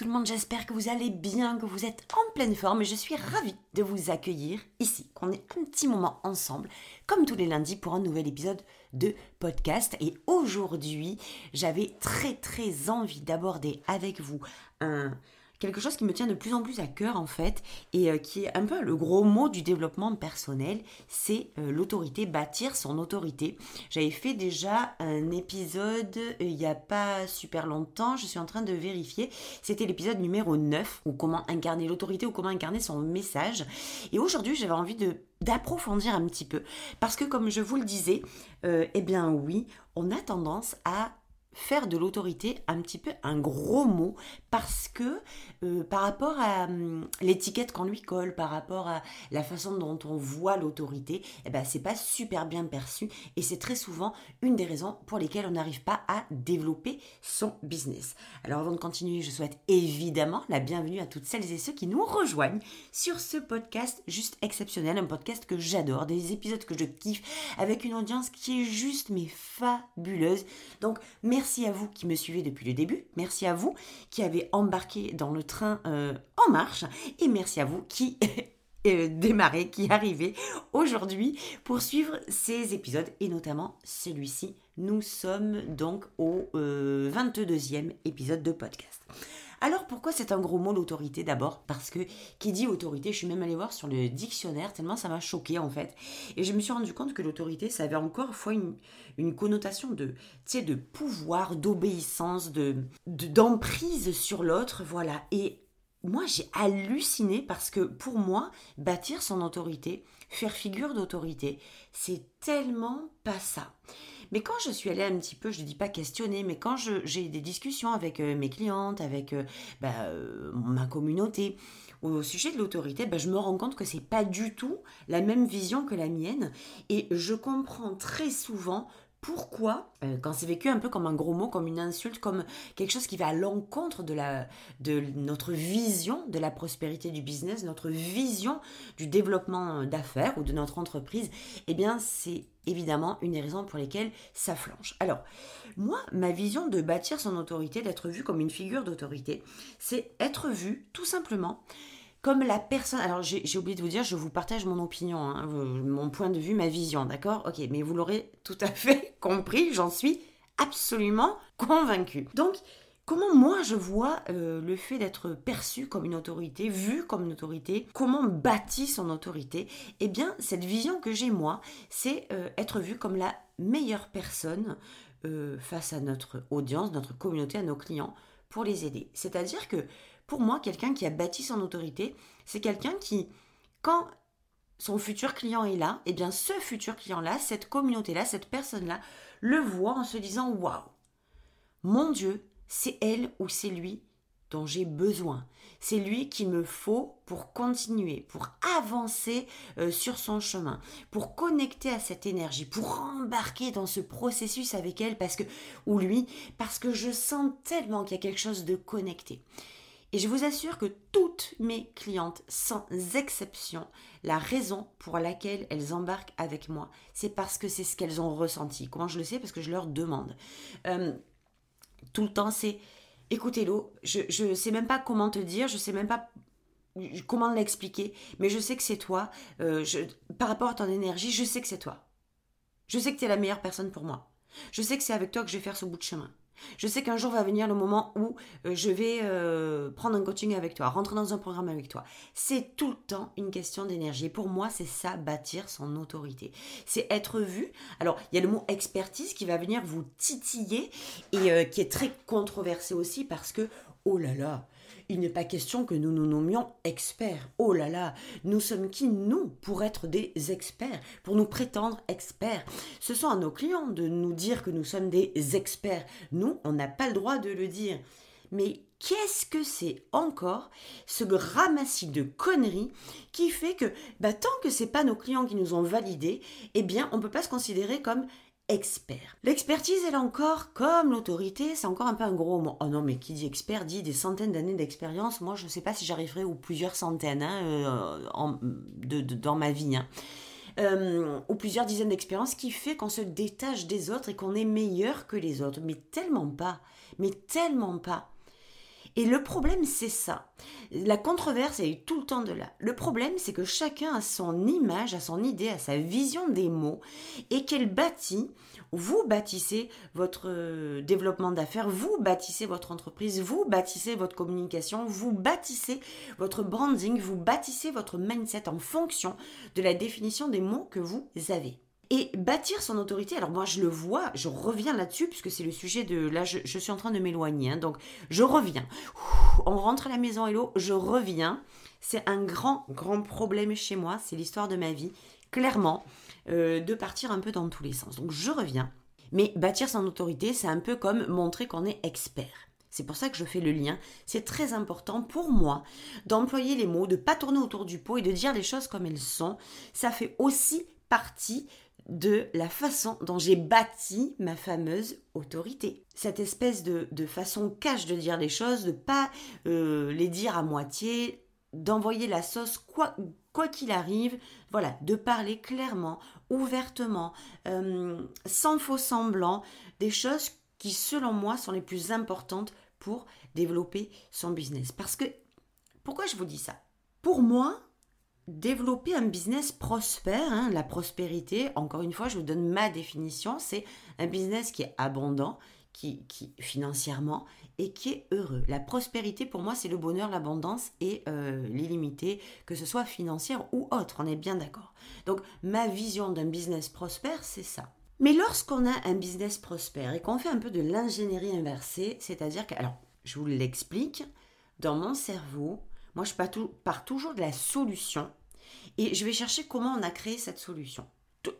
Tout le monde, j'espère que vous allez bien, que vous êtes en pleine forme et je suis ravie de vous accueillir ici, qu'on ait un petit moment ensemble, comme tous les lundis pour un nouvel épisode de podcast. Et aujourd'hui, j'avais très très envie d'aborder avec vous un, quelque chose qui me tient de plus en plus à cœur en fait et euh, qui est un peu le gros mot du développement personnel, c'est euh, l'autorité, bâtir son autorité. J'avais fait déjà un épisode euh, il n'y a pas super longtemps, je suis en train de vérifier, c'était l'épisode numéro 9 ou comment incarner l'autorité ou comment incarner son message. Et aujourd'hui j'avais envie d'approfondir un petit peu parce que comme je vous le disais, eh bien oui, on a tendance à faire de l'autorité un petit peu un gros mot parce que euh, par rapport à hum, l'étiquette qu'on lui colle, par rapport à la façon dont on voit l'autorité, eh ben c'est pas super bien perçu et c'est très souvent une des raisons pour lesquelles on n'arrive pas à développer son business. Alors avant de continuer, je souhaite évidemment la bienvenue à toutes celles et ceux qui nous rejoignent sur ce podcast juste exceptionnel, un podcast que j'adore, des épisodes que je kiffe avec une audience qui est juste mais fabuleuse. Donc Merci à vous qui me suivez depuis le début. Merci à vous qui avez embarqué dans le train euh, en marche. Et merci à vous qui démarrez, qui arrivez aujourd'hui pour suivre ces épisodes et notamment celui-ci. Nous sommes donc au 22e euh, épisode de podcast. Alors pourquoi c'est un gros mot l'autorité d'abord? Parce que qui dit autorité, je suis même allée voir sur le dictionnaire tellement ça m'a choqué en fait. Et je me suis rendu compte que l'autorité, ça avait encore fois une, une connotation de, de pouvoir, d'obéissance, de d'emprise sur l'autre, voilà. Et moi j'ai halluciné parce que pour moi, bâtir son autorité, faire figure d'autorité, c'est tellement pas ça. Mais quand je suis allée un petit peu, je ne dis pas questionner, mais quand j'ai des discussions avec euh, mes clientes, avec euh, bah, euh, ma communauté, au sujet de l'autorité, bah, je me rends compte que c'est pas du tout la même vision que la mienne. Et je comprends très souvent pourquoi, quand c'est vécu un peu comme un gros mot, comme une insulte, comme quelque chose qui va à l'encontre de, notre vision de la prospérité du business, notre vision du développement d'affaires ou de notre entreprise, eh bien c'est évidemment une des raisons pour lesquelles ça flanche. Alors, moi, ma vision de bâtir son autorité, d'être vu comme une figure d'autorité, c'est être vu tout simplement comme la personne. Alors, j'ai oublié de vous dire, je vous partage mon opinion, hein, mon point de vue, ma vision, d'accord? Ok, mais vous l'aurez tout à fait compris, j'en suis absolument convaincue. Donc, Comment moi je vois euh, le fait d'être perçu comme une autorité, vu comme une autorité, comment bâtit son autorité? Eh bien, cette vision que j'ai moi, c'est euh, être vu comme la meilleure personne euh, face à notre audience, notre communauté, à nos clients, pour les aider. C'est-à-dire que pour moi, quelqu'un qui a bâti son autorité, c'est quelqu'un qui, quand son futur client est là, eh bien ce futur client-là, cette communauté-là, cette personne-là, le voit en se disant Waouh, mon Dieu, c'est elle ou c'est lui dont j'ai besoin. C'est lui qu'il me faut pour continuer, pour avancer euh, sur son chemin, pour connecter à cette énergie, pour embarquer dans ce processus avec elle parce que ou lui parce que je sens tellement qu'il y a quelque chose de connecté. Et je vous assure que toutes mes clientes, sans exception, la raison pour laquelle elles embarquent avec moi, c'est parce que c'est ce qu'elles ont ressenti. Comment je le sais? Parce que je leur demande. Euh, tout le temps, c'est écoutez l'eau, je ne sais même pas comment te dire, je sais même pas comment l'expliquer, mais je sais que c'est toi. Euh, par rapport à ton énergie, je sais que c'est toi. Je sais que tu es la meilleure personne pour moi. Je sais que c'est avec toi que je vais faire ce bout de chemin. Je sais qu'un jour va venir le moment où euh, je vais euh, prendre un coaching avec toi, rentrer dans un programme avec toi. C'est tout le temps une question d'énergie. Pour moi, c'est ça, bâtir son autorité. C'est être vu. Alors, il y a le mot expertise qui va venir vous titiller et euh, qui est très controversé aussi parce que, oh là là, il n'est pas question que nous nous nommions experts. Oh là là, nous sommes qui, nous, pour être des experts, pour nous prétendre experts? Ce sont à nos clients de nous dire que nous sommes des experts. Nous, on n'a pas le droit de le dire. Mais qu'est-ce que c'est encore ce ramassis de conneries qui fait que bah, tant que c'est pas nos clients qui nous ont validés, eh bien on peut pas se considérer comme expert. L'expertise, elle encore, comme l'autorité, c'est encore un peu un gros mot. Oh non, mais qui dit expert dit des centaines d'années d'expérience. Moi, je ne sais pas si j'arriverai ou plusieurs centaines hein, euh, dans ma vie. Hein. Euh, ou plusieurs dizaines d'expériences qui fait qu'on se détache des autres et qu'on est meilleur que les autres. Mais tellement pas. Mais tellement pas. Et le problème, c'est ça. La controverse est tout le temps de là. Le problème, c'est que chacun a son image, a son idée, a sa vision des mots, et qu'elle bâtit, vous bâtissez votre euh, développement d'affaires, vous bâtissez votre entreprise, vous bâtissez votre communication, vous bâtissez votre branding, vous bâtissez votre mindset en fonction de la définition des mots que vous avez. Et bâtir son autorité, alors moi je le vois, je reviens là-dessus, puisque c'est le sujet de... Là, je, suis en train de m'éloigner, hein, donc je reviens. on rentre à la maison, hello, je reviens. C'est un grand, grand problème chez moi, c'est l'histoire de ma vie, clairement, euh, de partir un peu dans tous les sens. Donc je reviens. Mais bâtir son autorité, c'est un peu comme montrer qu'on est expert. C'est pour ça que je fais le lien. C'est très important pour moi d'employer les mots, de pas tourner autour du pot et de dire les choses comme elles sont. Ça fait aussi partie de la façon dont j'ai bâti ma fameuse autorité. Cette espèce de, façon cache de dire les choses, de pas euh, les dire à moitié, d'envoyer la sauce quoi quoi qu'il arrive, voilà, de parler clairement, ouvertement, euh, sans faux semblant, des choses qui selon moi sont les plus importantes pour développer son business. Parce que, pourquoi je vous dis ça? Pour moi, développer un business prospère, hein, la prospérité, encore une fois, je vous donne ma définition, c'est un business qui est abondant, qui, qui financièrement et qui est heureux. La prospérité, pour moi, c'est le bonheur, l'abondance et euh, l'illimité, que ce soit financière ou autre, on est bien d'accord. Donc, ma vision d'un business prospère, c'est ça. Mais lorsqu'on a un business prospère et qu'on fait un peu de l'ingénierie inversée, c'est-à-dire que, alors, je vous l'explique, dans mon cerveau, moi, je pars toujours de la solution et je vais chercher comment on a créé cette solution.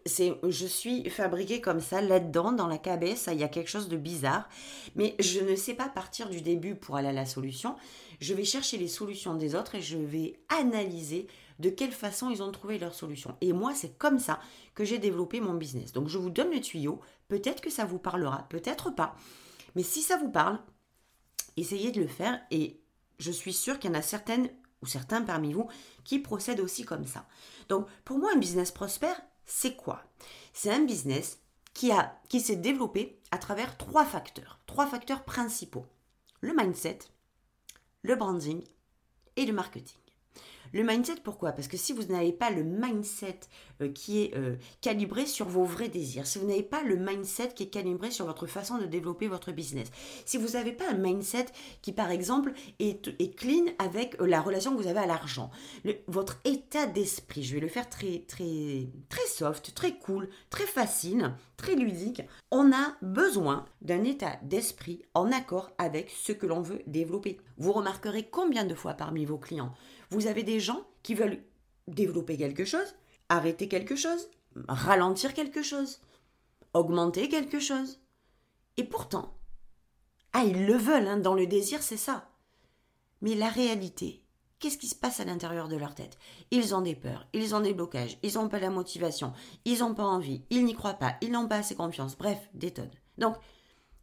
C'est, je suis fabriquée comme ça, là-dedans, dans la cabesse, il y a quelque chose de bizarre, mais je ne sais pas partir du début pour aller à la solution. Je vais chercher les solutions des autres et je vais analyser de quelle façon ils ont trouvé leur solution. Et moi, c'est comme ça que j'ai développé mon business. Donc, je vous donne le tuyau. Peut-être que ça vous parlera, peut-être pas. Mais si ça vous parle, essayez de le faire et je suis sûre qu'il y en a certaines ou certains parmi vous qui procèdent aussi comme ça. Donc pour moi, un business prospère, c'est quoi? C'est un business qui, a, qui s'est développé à travers trois facteurs, trois facteurs principaux. Le mindset, le branding et le marketing. Le mindset, pourquoi? Parce que si vous n'avez pas le mindset euh, qui est euh, calibré sur vos vrais désirs, si vous n'avez pas le mindset qui est calibré sur votre façon de développer votre business, si vous n'avez pas un mindset qui, par exemple, est, est clean avec euh, la relation que vous avez à l'argent, votre état d'esprit, je vais le faire très, très, très soft, très cool, très facile, très ludique, on a besoin d'un état d'esprit en accord avec ce que l'on veut développer. Vous remarquerez combien de fois parmi vos clients vous avez des gens qui veulent développer quelque chose, arrêter quelque chose, ralentir quelque chose, augmenter quelque chose. Et pourtant, ah, ils le veulent, hein, dans le désir, c'est ça. Mais la réalité, qu'est-ce qui se passe à l'intérieur de leur tête? Ils ont des peurs, ils ont des blocages, ils n'ont pas la motivation, ils n'ont pas envie, ils n'y croient pas, ils n'ont pas assez confiance, bref, des tonnes. Donc,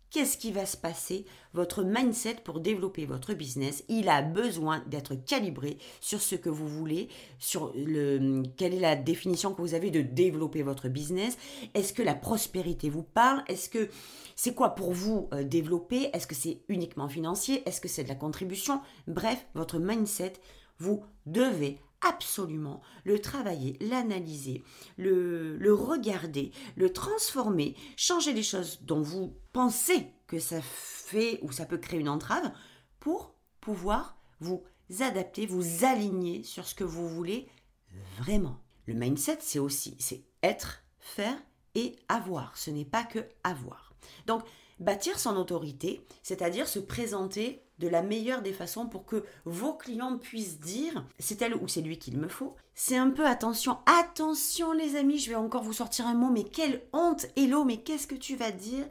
Qu'est-ce qui va se passer? Votre mindset pour développer votre business, il a besoin d'être calibré sur ce que vous voulez, sur le, quelle est la définition que vous avez de développer votre business. Est-ce que la prospérité vous parle? Est-ce que c'est quoi pour vous euh, développer? Est-ce que c'est uniquement financier? Est-ce que c'est de la contribution? Bref, votre mindset, vous devez absolument le travailler, l'analyser, le, le, regarder, le transformer, changer les choses dont vous pensez que ça fait ou ça peut créer une entrave pour pouvoir vous adapter, vous aligner sur ce que vous voulez vraiment. Le mindset, c'est aussi c'est être, faire et avoir. Ce n'est pas que avoir. Donc, bâtir son autorité, c'est-à-dire se présenter de la meilleure des façons pour que vos clients puissent dire c'est elle ou c'est lui qu'il me faut. C'est un peu attention, attention les amis, je vais encore vous sortir un mot, mais quelle honte, Hello, mais qu'est-ce que tu vas dire?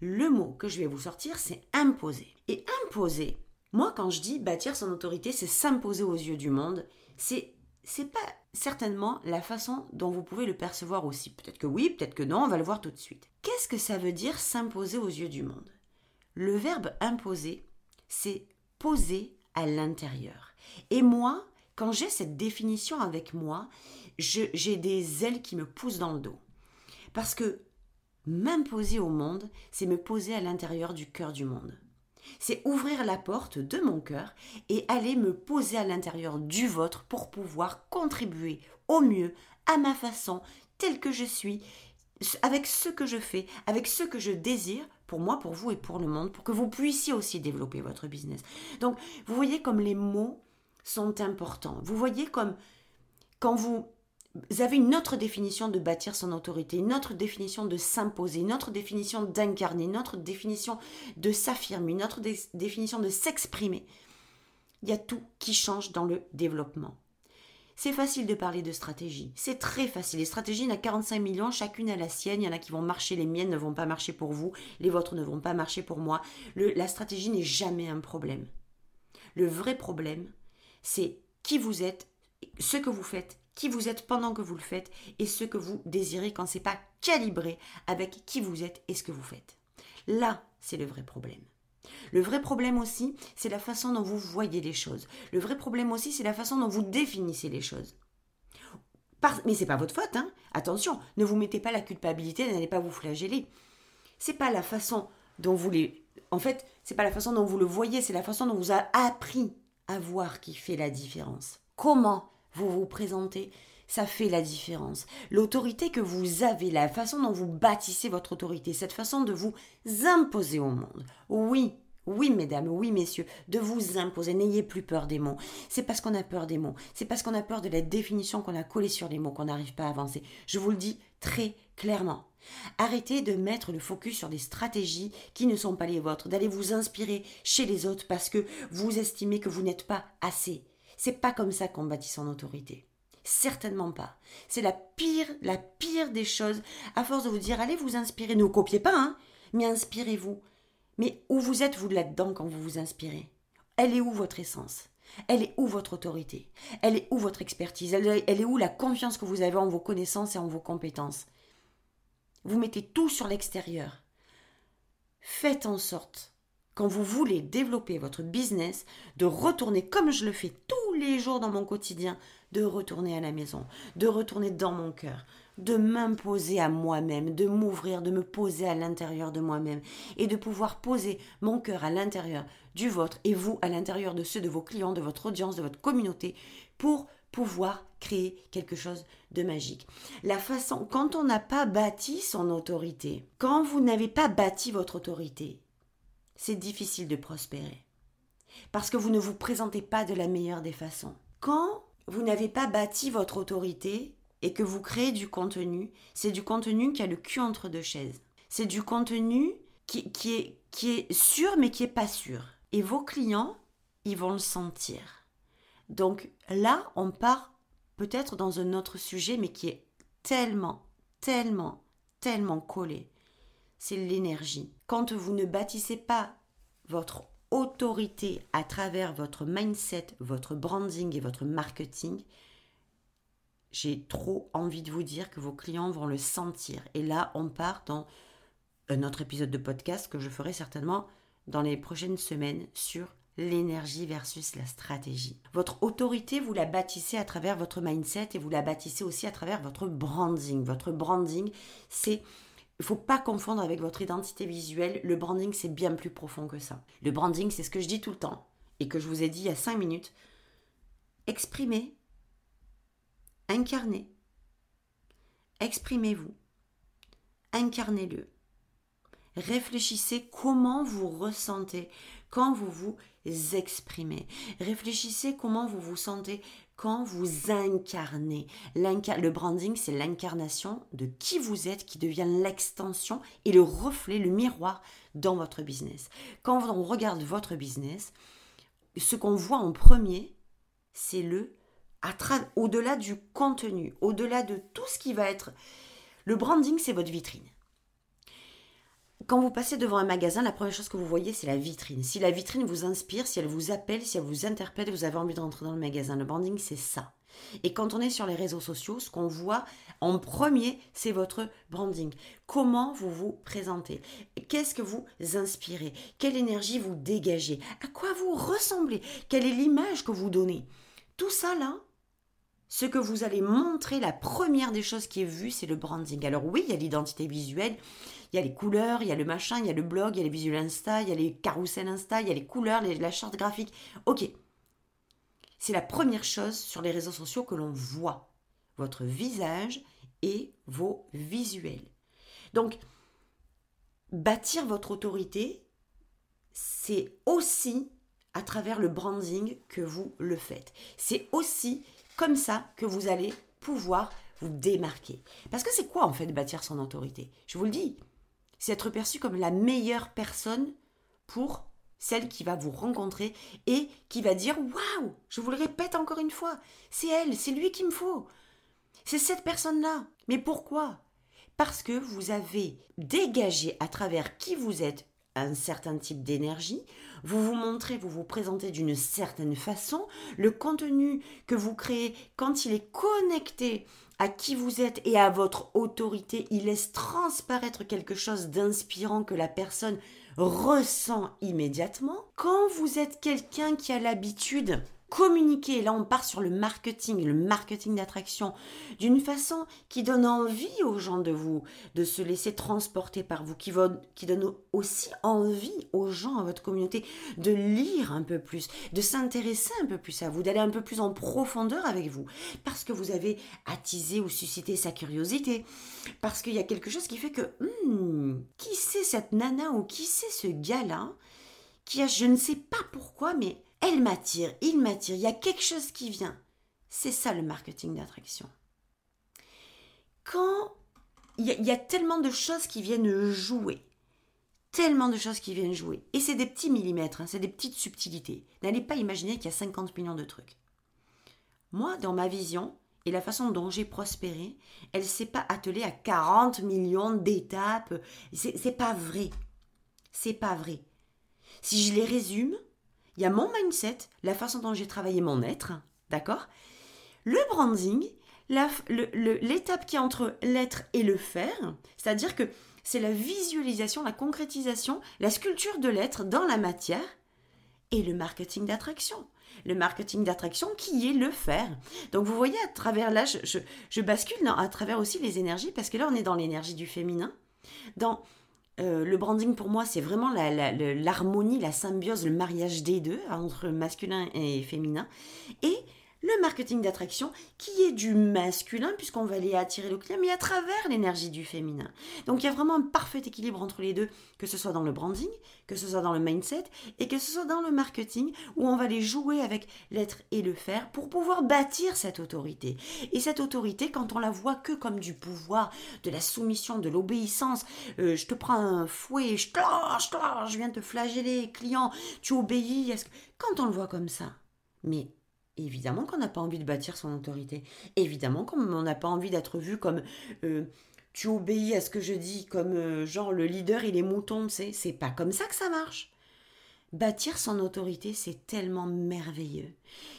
Le mot que je vais vous sortir, c'est imposer. Et imposer, Moi, quand je dis bâtir son autorité, c'est s'imposer aux yeux du monde. C'est c'est pas certainement la façon dont vous pouvez le percevoir aussi. Peut-être que oui, peut-être que non, on va le voir tout de suite. Qu'est-ce que ça veut dire s'imposer aux yeux du monde? Le verbe imposer, c'est poser à l'intérieur. Et moi, quand j'ai cette définition avec moi, j'ai des ailes qui me poussent dans le dos. Parce que m'imposer au monde, c'est me poser à l'intérieur du cœur du monde. C'est ouvrir la porte de mon cœur et aller me poser à l'intérieur du vôtre pour pouvoir contribuer au mieux, à ma façon, telle que je suis, avec ce que je fais, avec ce que je désire pour moi, pour vous et pour le monde, pour que vous puissiez aussi développer votre business. Donc, vous voyez comme les mots sont importants. Vous voyez comme quand vous avez une autre définition de bâtir son autorité, une autre définition de s'imposer, une autre définition d'incarner, une autre définition de s'affirmer, une autre définition de s'exprimer. Il y a tout qui change dans le développement. C'est facile de parler de stratégie. C'est très facile. Les stratégies, il y en a 45 millions, chacune a la sienne. Il y en a qui vont marcher, les miennes ne vont pas marcher pour vous, les vôtres ne vont pas marcher pour moi. la stratégie n'est jamais un problème. Le vrai problème, c'est qui vous êtes, ce que vous faites qui vous êtes pendant que vous le faites et ce que vous désirez quand c'est pas calibré avec qui vous êtes et ce que vous faites. Là, c'est le vrai problème. Le vrai problème aussi, c'est la façon dont vous voyez les choses. Le vrai problème aussi, c'est la façon dont vous définissez les choses. Par... Mais c'est pas votre faute, hein Attention, ne vous mettez pas la culpabilité, n'allez pas vous flageller. C'est pas la façon dont vous les. En fait, c'est pas la façon dont vous le voyez, c'est la façon dont vous avez appris à voir qui fait la différence. Comment vous vous présentez, ça fait la différence. L'autorité que vous avez, la façon dont vous bâtissez votre autorité, cette façon de vous imposer au monde. Oui, oui, mesdames, oui, messieurs, de vous imposer. N'ayez plus peur des mots. C'est parce qu'on a peur des mots. C'est parce qu'on a peur de la définition qu'on a collée sur les mots qu'on n'arrive pas à avancer. Je vous le dis très clairement. Arrêtez de mettre le focus sur des stratégies qui ne sont pas les vôtres, d'aller vous inspirer chez les autres parce que vous estimez que vous n'êtes pas assez. C'est pas comme ça qu'on bâtit son autorité. Certainement pas. C'est la pire, la pire des choses. À force de vous dire, allez vous inspirer, ne copiez pas, hein, mais inspirez-vous. Mais où vous êtes, vous, là-dedans, quand vous vous inspirez? Elle est où votre essence? Elle est où votre autorité? Elle est où votre expertise? Elle, elle est où la confiance que vous avez en vos connaissances et en vos compétences? Vous mettez tout sur l'extérieur. Faites en sorte quand vous voulez développer votre business, de retourner comme je le fais tous les jours dans mon quotidien, de retourner à la maison, de retourner dans mon cœur, de m'imposer à moi-même, de m'ouvrir, de me poser à l'intérieur de moi-même et de pouvoir poser mon cœur à l'intérieur du vôtre et vous à l'intérieur de ceux de vos clients, de votre audience, de votre communauté pour pouvoir créer quelque chose de magique. La façon, quand on n'a pas bâti son autorité, quand vous n'avez pas bâti votre autorité, c'est difficile de prospérer. Parce que vous ne vous présentez pas de la meilleure des façons. Quand vous n'avez pas bâti votre autorité et que vous créez du contenu, c'est du contenu qui a le cul entre deux chaises. C'est du contenu qui, est, est sûr mais qui n'est pas sûr. Et vos clients, ils vont le sentir. Donc là, on part peut-être dans un autre sujet, mais qui est tellement, tellement, tellement collé c'est l'énergie. Quand vous ne bâtissez pas votre autorité à travers votre mindset, votre branding et votre marketing, j'ai trop envie de vous dire que vos clients vont le sentir. Et là, on part dans un autre épisode de podcast que je ferai certainement dans les prochaines semaines sur l'énergie versus la stratégie. Votre autorité, vous la bâtissez à travers votre mindset et vous la bâtissez aussi à travers votre branding. Votre branding, c'est il ne faut pas confondre avec votre identité visuelle. Le branding, c'est bien plus profond que ça. Le branding, c'est ce que je dis tout le temps et que je vous ai dit il y a 5 minutes. Exprimez, incarnez, exprimez-vous, incarnez-le. Réfléchissez comment vous ressentez quand vous vous exprimez. Réfléchissez comment vous vous sentez quand vous incarnez. Le branding, c'est l'incarnation de qui vous êtes qui devient l'extension et le reflet, le miroir dans votre business. Quand on regarde votre business, ce qu'on voit en premier, c'est le au-delà du contenu, au-delà de tout ce qui va être. Le branding, c'est votre vitrine. Quand vous passez devant un magasin, la première chose que vous voyez, c'est la vitrine. Si la vitrine vous inspire, si elle vous appelle, si elle vous interpelle, vous avez envie de rentrer dans le magasin. Le branding, c'est ça. Et quand on est sur les réseaux sociaux, ce qu'on voit en premier, c'est votre branding. Comment vous vous présentez? Qu'est-ce que vous inspirez? Quelle énergie vous dégagez? À quoi vous ressemblez? Quelle est l'image que vous donnez? Tout ça là, ce que vous allez montrer, la première des choses qui est vue, c'est le branding. Alors oui, il y a l'identité visuelle, il y a les couleurs, il y a le machin, il y a le blog, il y a les visuels Insta, il y a les carousels Insta, il y a les couleurs, la charte graphique. Ok. C'est la première chose sur les réseaux sociaux que l'on voit. Votre visage et vos visuels. Donc, bâtir votre autorité, c'est aussi à travers le branding que vous le faites. C'est aussi comme ça que vous allez pouvoir vous démarquer. Parce que c'est quoi en fait bâtir son autorité? Je vous le dis, c'est être perçu comme la meilleure personne pour celle qui va vous rencontrer et qui va dire waouh, je vous le répète encore une fois, c'est elle, c'est lui qu'il me faut. C'est cette personne-là. Mais pourquoi? Parce que vous avez dégagé à travers qui vous êtes un certain type d'énergie, vous vous montrez, vous vous présentez d'une certaine façon, le contenu que vous créez, quand il est connecté à qui vous êtes et à votre autorité, il laisse transparaître quelque chose d'inspirant que la personne ressent immédiatement. Quand vous êtes quelqu'un qui a l'habitude communiquer, là on part sur le marketing, le marketing d'attraction, d'une façon qui donne envie aux gens de vous, de se laisser transporter par vous, qui, donne aussi envie aux gens, à votre communauté, de lire un peu plus, de s'intéresser un peu plus à vous, d'aller un peu plus en profondeur avec vous, parce que vous avez attisé ou suscité sa curiosité, parce qu'il y a quelque chose qui fait que, hmm, qui c'est cette nana ou qui c'est ce gars-là, qui a, je ne sais pas pourquoi, mais elle m'attire, il m'attire, il y a quelque chose qui vient. C'est ça le marketing d'attraction. Quand il y, a, tellement de choses qui viennent jouer, tellement de choses qui viennent jouer, et c'est des petits millimètres, hein, c'est des petites subtilités. N'allez pas imaginer qu'il y a 50 millions de trucs. Moi, dans ma vision, et la façon dont j'ai prospéré, elle ne s'est pas attelée à 40 millions d'étapes. C'est pas vrai. C'est pas vrai. Si je les résume, il y a mon mindset, la façon dont j'ai travaillé mon être, d'accord? Le branding, l'étape qui est entre l'être et le faire, c'est-à-dire que c'est la visualisation, la concrétisation, la sculpture de l'être dans la matière, et le marketing d'attraction. Le marketing d'attraction qui est le faire. Donc vous voyez à travers là, je, bascule à travers aussi les énergies, parce que là on est dans l'énergie du féminin, dans euh, le branding pour moi, c'est vraiment l'harmonie, la, la, symbiose, le mariage des deux, entre masculin et féminin. Et le marketing d'attraction qui est du masculin puisqu'on va aller attirer le client mais à travers l'énergie du féminin. Donc il y a vraiment un parfait équilibre entre les deux, que ce soit dans le branding, que ce soit dans le mindset et que ce soit dans le marketing où on va les jouer avec l'être et le faire pour pouvoir bâtir cette autorité. Et cette autorité quand on la voit que comme du pouvoir, de la soumission, de l'obéissance, euh, je te prends un fouet, je, je viens te flageller, client, tu obéis, est-ce que... quand on le voit comme ça, mais Évidemment qu'on n'a pas envie de bâtir son autorité. Évidemment qu'on n'a pas envie d'être vu comme euh, tu obéis à ce que je dis, comme euh, genre le leader il est mouton, tu C'est pas comme ça que ça marche. Bâtir son autorité, c'est tellement merveilleux.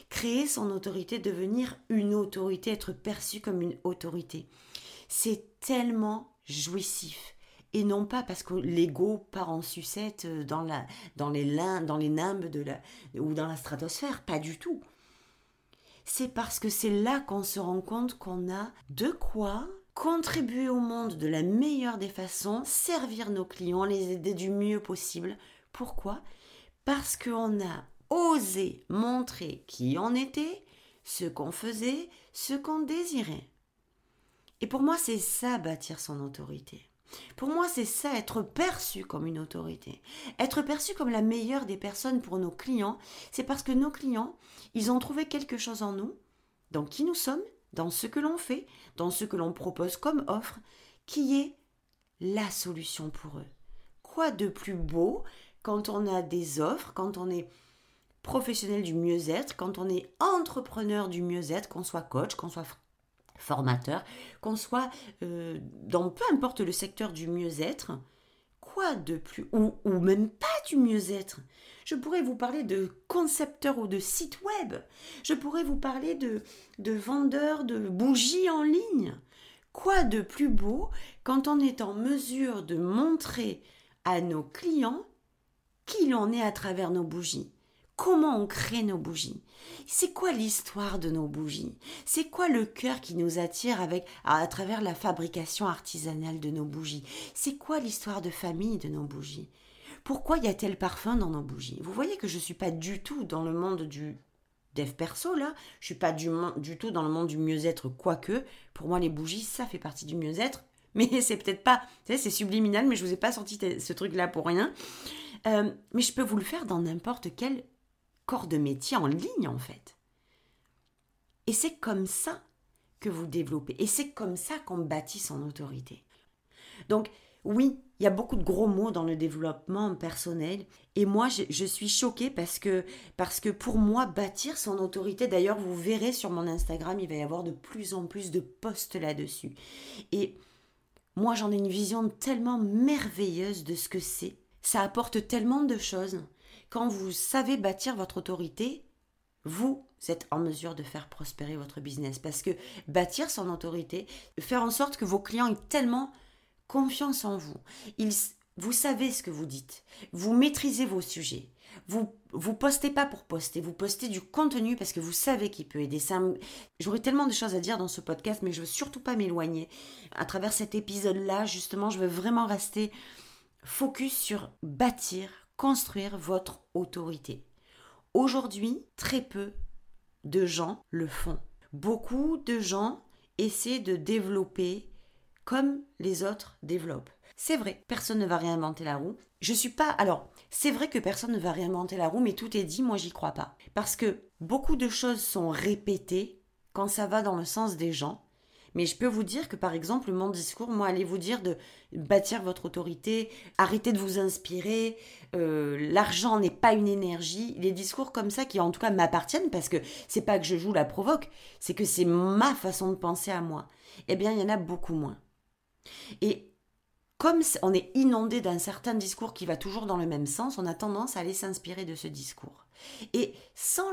Créer son autorité, devenir une autorité, être perçu comme une autorité, c'est tellement jouissif. Et non pas parce que l'ego part en sucette dans, la, dans, les, dans les nimbes de la, ou dans la stratosphère, pas du tout c'est parce que c'est là qu'on se rend compte qu'on a de quoi contribuer au monde de la meilleure des façons, servir nos clients, les aider du mieux possible. Pourquoi? Parce qu'on a osé montrer qui on était, ce qu'on faisait, ce qu'on désirait. Et pour moi, c'est ça bâtir son autorité. Pour moi, c'est ça, être perçu comme une autorité. Être perçu comme la meilleure des personnes pour nos clients, c'est parce que nos clients, ils ont trouvé quelque chose en nous, dans qui nous sommes, dans ce que l'on fait, dans ce que l'on propose comme offre, qui est la solution pour eux. Quoi de plus beau quand on a des offres, quand on est professionnel du mieux-être, quand on est entrepreneur du mieux-être, qu'on soit coach, qu'on soit formateur, qu'on soit euh, dans peu importe le secteur du mieux-être, quoi de plus ou, même pas du mieux-être je pourrais vous parler de concepteurs ou de sites web. Je pourrais vous parler de, de vendeurs de bougies en ligne. Quoi de plus beau quand on est en mesure de montrer à nos clients qui l'on est à travers nos bougies? Comment on crée nos bougies? C'est quoi l'histoire de nos bougies? C'est quoi le cœur qui nous attire avec à travers la fabrication artisanale de nos bougies? C'est quoi l'histoire de famille de nos bougies? Pourquoi y a-t-il parfum dans nos bougies? Vous voyez que je ne suis pas du tout dans le monde du dev perso là, je suis pas du, tout dans le monde du mieux-être quoique pour moi les bougies ça fait partie du mieux-être. Mais c'est peut-être pas, c'est subliminal mais je vous ai pas sorti ce truc là pour rien. Euh, mais je peux vous le faire dans n'importe quel corps de métier en ligne en fait. Et c'est comme ça que vous développez et c'est comme ça qu'on bâtit son autorité. Donc oui, il y a beaucoup de gros mots dans le développement personnel. Et moi, je, suis choquée parce que, parce que pour moi, bâtir son autorité, d'ailleurs, vous verrez sur mon Instagram, il va y avoir de plus en plus de posts là-dessus. Et moi, j'en ai une vision tellement merveilleuse de ce que c'est. Ça apporte tellement de choses. Quand vous savez bâtir votre autorité, vous êtes en mesure de faire prospérer votre business. Parce que bâtir son autorité, faire en sorte que vos clients aient tellement confiance en vous. vous savez ce que vous dites. Vous maîtrisez vos sujets. Vous vous postez pas pour poster, vous postez du contenu parce que vous savez qu'il peut aider. J'aurais tellement de choses à dire dans ce podcast, mais je veux surtout pas m'éloigner. À travers cet épisode-là, justement, je veux vraiment rester focus sur bâtir, construire votre autorité. Aujourd'hui, très peu de gens le font. Beaucoup de gens essaient de développer comme les autres développent. C'est vrai, personne ne va réinventer la roue. Je suis pas. Alors, c'est vrai que personne ne va réinventer la roue, mais tout est dit, moi j'y crois pas. Parce que beaucoup de choses sont répétées quand ça va dans le sens des gens. Mais je peux vous dire que par exemple, mon discours, moi, allez vous dire de bâtir votre autorité, arrêter de vous inspirer, euh, l'argent n'est pas une énergie. Les discours comme ça qui en tout cas m'appartiennent parce que c'est pas que je joue la provoque, c'est que c'est ma façon de penser à moi. Eh bien, il y en a beaucoup moins. Et comme on est inondé d'un certain discours qui va toujours dans le même sens, on a tendance à aller s'inspirer de ce discours. Et sans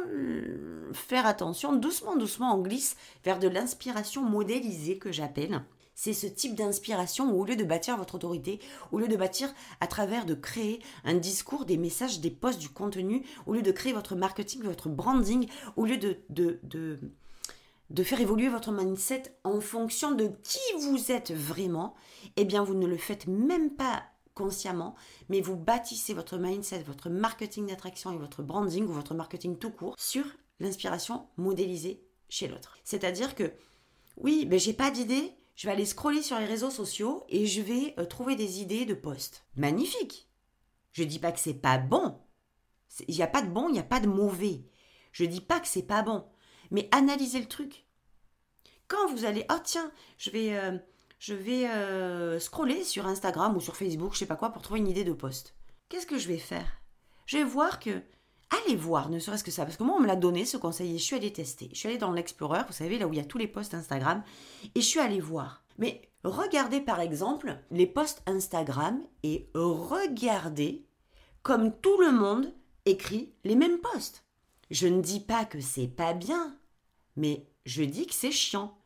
faire attention, doucement, doucement, on glisse vers de l'inspiration modélisée que j'appelle. C'est ce type d'inspiration où au lieu de bâtir votre autorité, au lieu de bâtir à travers de créer un discours, des messages, des posts, du contenu, au lieu de créer votre marketing, votre branding, au lieu de, de, faire évoluer votre mindset en fonction de qui vous êtes vraiment, eh bien vous ne le faites même pas consciemment, mais vous bâtissez votre mindset, votre marketing d'attraction et votre branding ou votre marketing tout court sur l'inspiration modélisée chez l'autre. C'est-à-dire que oui, mais j'ai pas d'idée, je vais aller scroller sur les réseaux sociaux et je vais euh, trouver des idées de posts. Magnifique. Je dis pas que c'est pas bon. Il n'y a pas de bon, il n'y a pas de mauvais. Je dis pas que c'est pas bon mais analysez le truc. Quand vous allez, oh tiens, je vais, euh, je vais euh, scroller sur Instagram ou sur Facebook, je sais pas quoi, pour trouver une idée de poste. Qu'est-ce que je vais faire? Je vais voir que, allez voir, ne serait-ce que ça, parce que moi on me l'a donné ce conseil et je suis allée tester. Je suis allée dans l'Explorer, vous savez là où il y a tous les posts Instagram, et je suis allée voir. Mais regardez par exemple les posts Instagram et regardez comme tout le monde écrit les mêmes posts. Je ne dis pas que c'est pas bien, mais je dis que c'est chiant.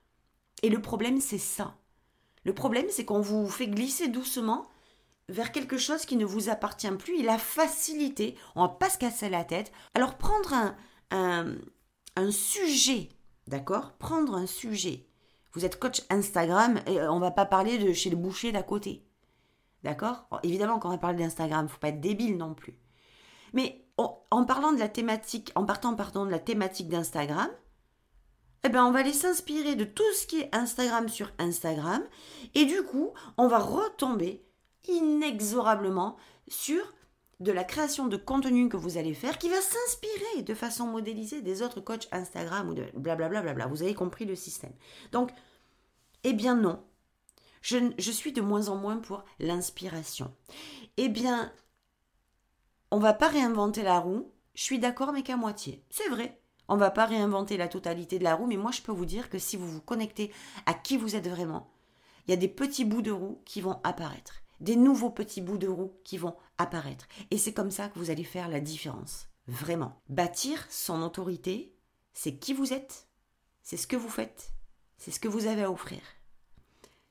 Et le problème, c'est ça. Le problème, c'est qu'on vous fait glisser doucement vers quelque chose qui ne vous appartient plus et la facilité, on va pas se casser la tête. Alors prendre un, sujet, d'accord? Prendre un sujet. Vous êtes coach Instagram et on va pas parler de chez le boucher d'à côté. D'accord? Évidemment, quand on va parler d'Instagram, faut pas être débile non plus. Mais en parlant de la thématique, en partant pardon de la thématique d'Instagram, eh ben on va aller s'inspirer de tout ce qui est Instagram sur Instagram et du coup, on va retomber inexorablement sur de la création de contenu que vous allez faire qui va s'inspirer de façon modélisée des autres coachs Instagram ou de blablabla. Bla bla Vous avez compris le système. Donc, eh bien non. Je, je suis de moins en moins pour l'inspiration. Eh bien, on va pas réinventer la roue. Je suis d'accord, mais qu'à moitié. C'est vrai. On va pas réinventer la totalité de la roue, mais moi je peux vous dire que si vous vous connectez à qui vous êtes vraiment, il y a des petits bouts de roue qui vont apparaître. des nouveaux petits bouts de roue qui vont apparaître. Et c'est comme ça que vous allez faire la différence. Vraiment. Bâtir son autorité, c'est qui vous êtes, c'est ce que vous faites, c'est ce que vous avez à offrir.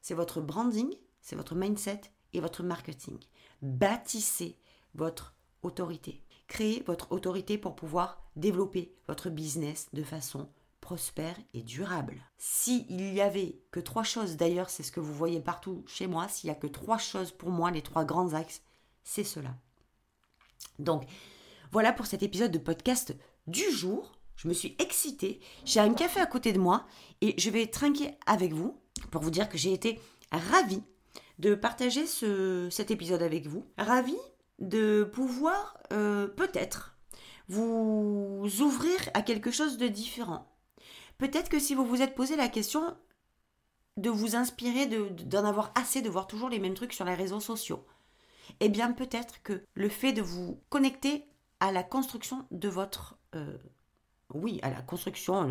C'est votre branding, c'est votre mindset et votre marketing. Bâtissez votre autorité. Créez votre autorité pour pouvoir développer votre business de façon prospère et durable. S'il il y avait que trois choses, d'ailleurs c'est ce que vous voyez partout chez moi, s'il n'y a que trois choses pour moi, les trois grands axes, c'est cela. Donc voilà pour cet épisode de podcast du jour. Je me suis excitée, j'ai un café à côté de moi et je vais trinquer avec vous pour vous dire que j'ai été ravie de partager ce, cet épisode avec vous. Ravie de pouvoir euh, peut-être vous ouvrir à quelque chose de différent. Peut-être que si vous vous êtes posé la question de vous inspirer, d'en avoir assez de voir toujours les mêmes trucs sur les réseaux sociaux, eh bien peut-être que le fait de vous connecter à la construction de votre... Euh, oui, à la construction,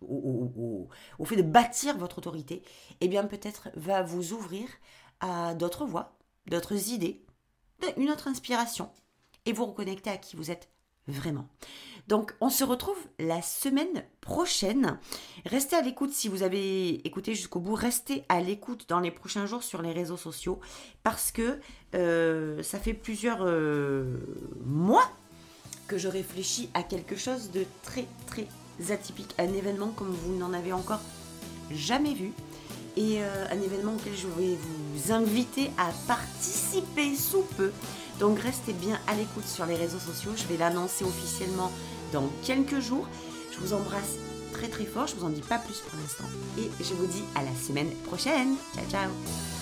au, au, fait de bâtir votre autorité, eh bien peut-être va vous ouvrir à d'autres voies, d'autres idées, une autre inspiration, et vous reconnecter à qui vous êtes vraiment. Donc on se retrouve la semaine prochaine. Restez à l'écoute si vous avez écouté jusqu'au bout. Restez à l'écoute dans les prochains jours sur les réseaux sociaux parce que euh, ça fait plusieurs euh, mois que je réfléchis à quelque chose de très très atypique, un événement comme vous n'en avez encore jamais vu et euh, un événement auquel je vais vous inviter à participer sous peu. Donc restez bien à l'écoute sur les réseaux sociaux. Je vais l'annoncer officiellement dans quelques jours. Je vous embrasse très très fort. Je vous en dis pas plus pour l'instant. Et je vous dis à la semaine prochaine. Ciao ciao